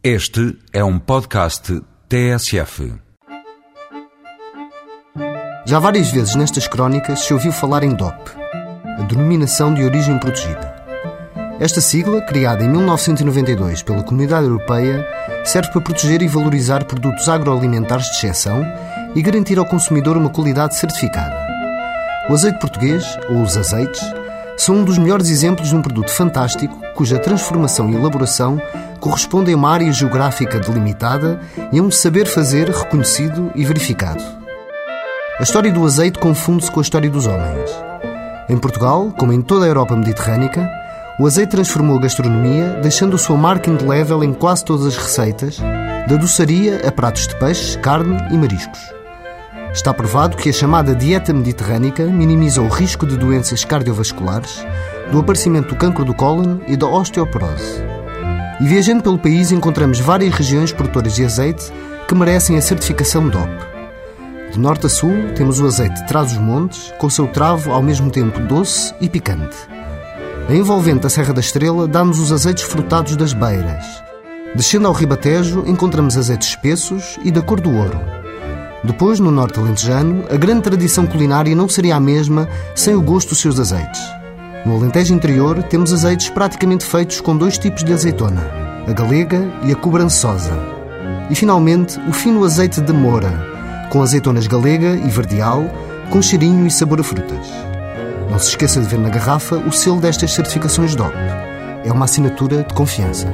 Este é um podcast TSF. Já várias vezes nestas crónicas se ouviu falar em DOP, a denominação de origem protegida. Esta sigla, criada em 1992 pela Comunidade Europeia, serve para proteger e valorizar produtos agroalimentares de exceção e garantir ao consumidor uma qualidade certificada. O azeite português, ou os azeites, são um dos melhores exemplos de um produto fantástico cuja transformação e elaboração correspondem a uma área geográfica delimitada e a um saber fazer reconhecido e verificado. A história do azeite confunde-se com a história dos homens. Em Portugal, como em toda a Europa mediterrânica, o azeite transformou a gastronomia, deixando a sua marca indelével em quase todas as receitas, da doçaria a pratos de peixe, carne e mariscos. Está provado que a chamada dieta mediterrânica minimiza o risco de doenças cardiovasculares, do aparecimento do cancro do cólon e da osteoporose. E viajando pelo país encontramos várias regiões produtoras de azeite que merecem a certificação DOP. De norte a sul temos o azeite de Trás-os-Montes, com o seu travo ao mesmo tempo doce e picante. A envolvente da Serra da Estrela dá-nos os azeites frutados das beiras. Descendo ao Ribatejo encontramos azeites espessos e da cor do ouro. Depois, no norte alentejano, a grande tradição culinária não seria a mesma sem o gosto dos seus azeites. No Alentejo interior, temos azeites praticamente feitos com dois tipos de azeitona, a galega e a cobrançosa. E, finalmente, o fino azeite de moura, com azeitonas galega e verdial, com cheirinho e sabor a frutas. Não se esqueça de ver na garrafa o selo destas certificações DOP. É uma assinatura de confiança.